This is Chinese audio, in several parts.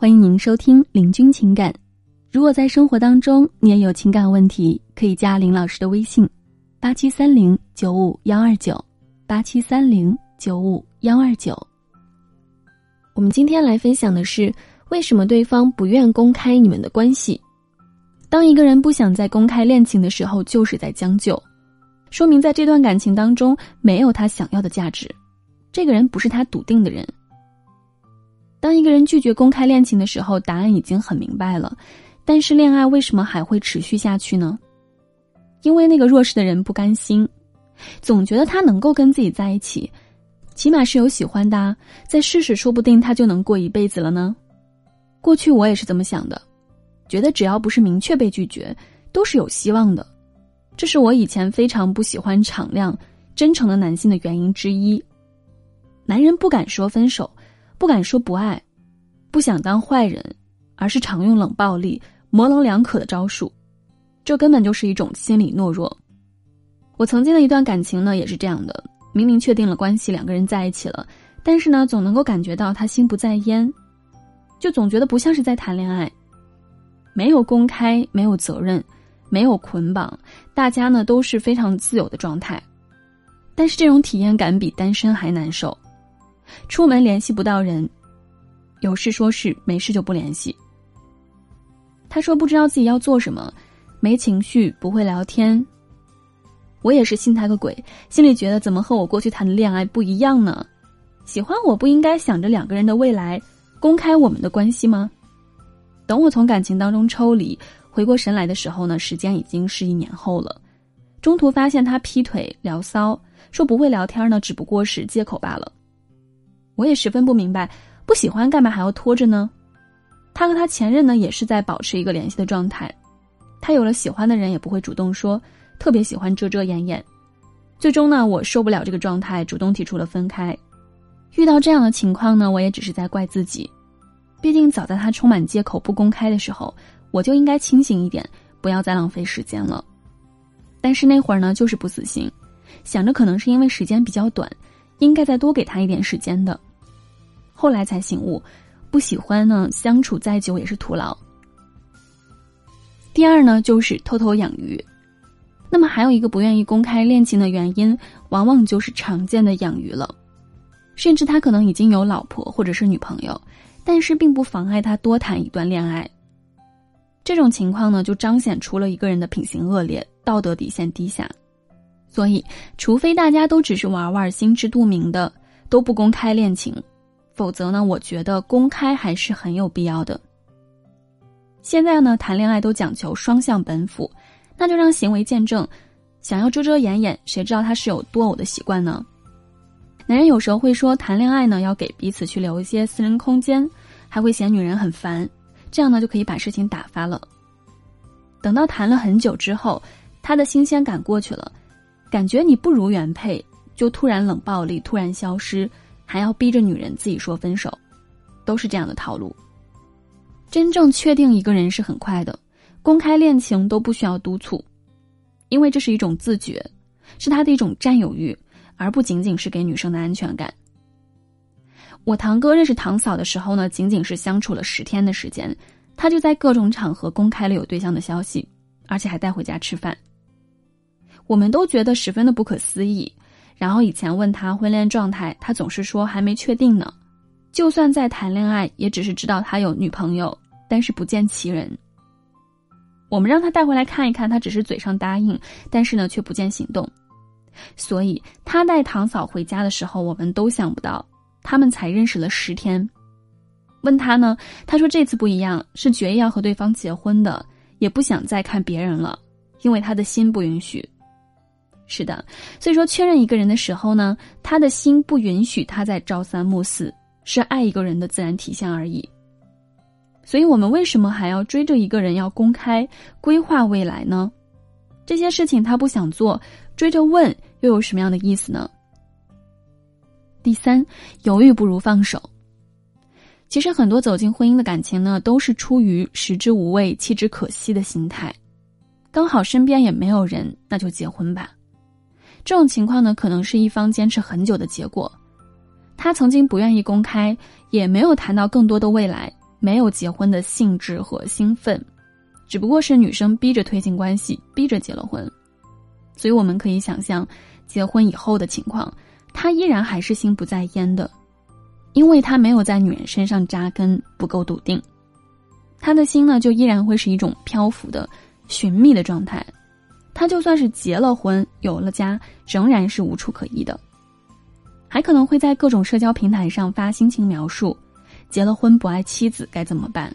欢迎您收听《领军情感》。如果在生活当中你也有情感问题，可以加林老师的微信：八七三零九五幺二九，八七三零九五幺二九。我们今天来分享的是为什么对方不愿公开你们的关系。当一个人不想再公开恋情的时候，就是在将就，说明在这段感情当中没有他想要的价值。这个人不是他笃定的人。当一个人拒绝公开恋情的时候，答案已经很明白了。但是恋爱为什么还会持续下去呢？因为那个弱势的人不甘心，总觉得他能够跟自己在一起，起码是有喜欢的，再试试，说不定他就能过一辈子了呢。过去我也是这么想的，觉得只要不是明确被拒绝，都是有希望的。这是我以前非常不喜欢敞亮、真诚的男性的原因之一。男人不敢说分手，不敢说不爱，不想当坏人，而是常用冷暴力、模棱两可的招数，这根本就是一种心理懦弱。我曾经的一段感情呢，也是这样的，明明确定了关系，两个人在一起了，但是呢，总能够感觉到他心不在焉，就总觉得不像是在谈恋爱，没有公开，没有责任，没有捆绑，大家呢都是非常自由的状态，但是这种体验感比单身还难受。出门联系不到人，有事说事，没事就不联系。他说不知道自己要做什么，没情绪，不会聊天。我也是信他个鬼，心里觉得怎么和我过去谈的恋爱不一样呢？喜欢我不应该想着两个人的未来，公开我们的关系吗？等我从感情当中抽离，回过神来的时候呢，时间已经是一年后了。中途发现他劈腿聊骚，说不会聊天呢，只不过是借口罢了。我也十分不明白，不喜欢干嘛还要拖着呢？他和他前任呢也是在保持一个联系的状态，他有了喜欢的人也不会主动说，特别喜欢遮遮掩掩。最终呢，我受不了这个状态，主动提出了分开。遇到这样的情况呢，我也只是在怪自己，毕竟早在他充满借口不公开的时候，我就应该清醒一点，不要再浪费时间了。但是那会儿呢，就是不死心，想着可能是因为时间比较短，应该再多给他一点时间的。后来才醒悟，不喜欢呢，相处再久也是徒劳。第二呢，就是偷偷养鱼。那么还有一个不愿意公开恋情的原因，往往就是常见的养鱼了。甚至他可能已经有老婆或者是女朋友，但是并不妨碍他多谈一段恋爱。这种情况呢，就彰显出了一个人的品行恶劣，道德底线低下。所以，除非大家都只是玩玩，心知肚明的，都不公开恋情。否则呢，我觉得公开还是很有必要的。现在呢，谈恋爱都讲求双向奔赴，那就让行为见证。想要遮遮掩掩，谁知道他是有多偶的习惯呢？男人有时候会说，谈恋爱呢要给彼此去留一些私人空间，还会嫌女人很烦，这样呢就可以把事情打发了。等到谈了很久之后，他的新鲜感过去了，感觉你不如原配，就突然冷暴力，突然消失。还要逼着女人自己说分手，都是这样的套路。真正确定一个人是很快的，公开恋情都不需要督促，因为这是一种自觉，是他的一种占有欲，而不仅仅是给女生的安全感。我堂哥认识堂嫂的时候呢，仅仅是相处了十天的时间，他就在各种场合公开了有对象的消息，而且还带回家吃饭。我们都觉得十分的不可思议。然后以前问他婚恋状态，他总是说还没确定呢。就算在谈恋爱，也只是知道他有女朋友，但是不见其人。我们让他带回来看一看，他只是嘴上答应，但是呢却不见行动。所以他带堂嫂回家的时候，我们都想不到，他们才认识了十天。问他呢，他说这次不一样，是决意要和对方结婚的，也不想再看别人了，因为他的心不允许。是的，所以说确认一个人的时候呢，他的心不允许他在朝三暮四，是爱一个人的自然体现而已。所以我们为什么还要追着一个人要公开规划未来呢？这些事情他不想做，追着问又有什么样的意思呢？第三，犹豫不如放手。其实很多走进婚姻的感情呢，都是出于食之无味，弃之可惜的心态，刚好身边也没有人，那就结婚吧。这种情况呢，可能是一方坚持很久的结果。他曾经不愿意公开，也没有谈到更多的未来，没有结婚的兴致和兴奋，只不过是女生逼着推进关系，逼着结了婚。所以我们可以想象，结婚以后的情况，他依然还是心不在焉的，因为他没有在女人身上扎根，不够笃定，他的心呢就依然会是一种漂浮的、寻觅的状态。他就算是结了婚、有了家，仍然是无处可依的，还可能会在各种社交平台上发心情描述。结了婚不爱妻子该怎么办？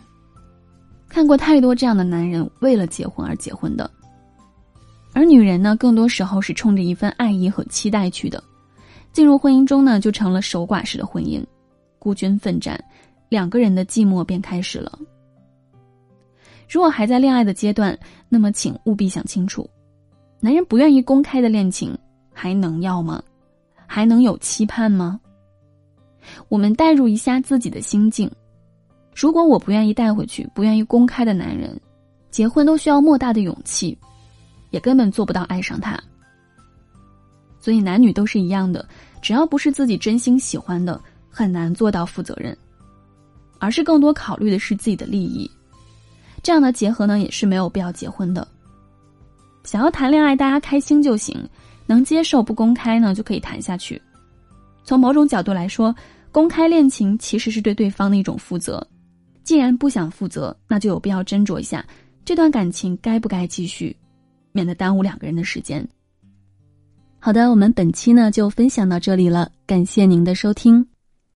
看过太多这样的男人为了结婚而结婚的，而女人呢，更多时候是冲着一份爱意和期待去的。进入婚姻中呢，就成了守寡式的婚姻，孤军奋战，两个人的寂寞便开始了。如果还在恋爱的阶段，那么请务必想清楚，男人不愿意公开的恋情还能要吗？还能有期盼吗？我们代入一下自己的心境，如果我不愿意带回去、不愿意公开的男人，结婚都需要莫大的勇气，也根本做不到爱上他。所以男女都是一样的，只要不是自己真心喜欢的，很难做到负责任，而是更多考虑的是自己的利益。这样的结合呢，也是没有必要结婚的。想要谈恋爱，大家开心就行，能接受不公开呢，就可以谈下去。从某种角度来说，公开恋情其实是对对方的一种负责。既然不想负责，那就有必要斟酌一下这段感情该不该继续，免得耽误两个人的时间。好的，我们本期呢就分享到这里了，感谢您的收听。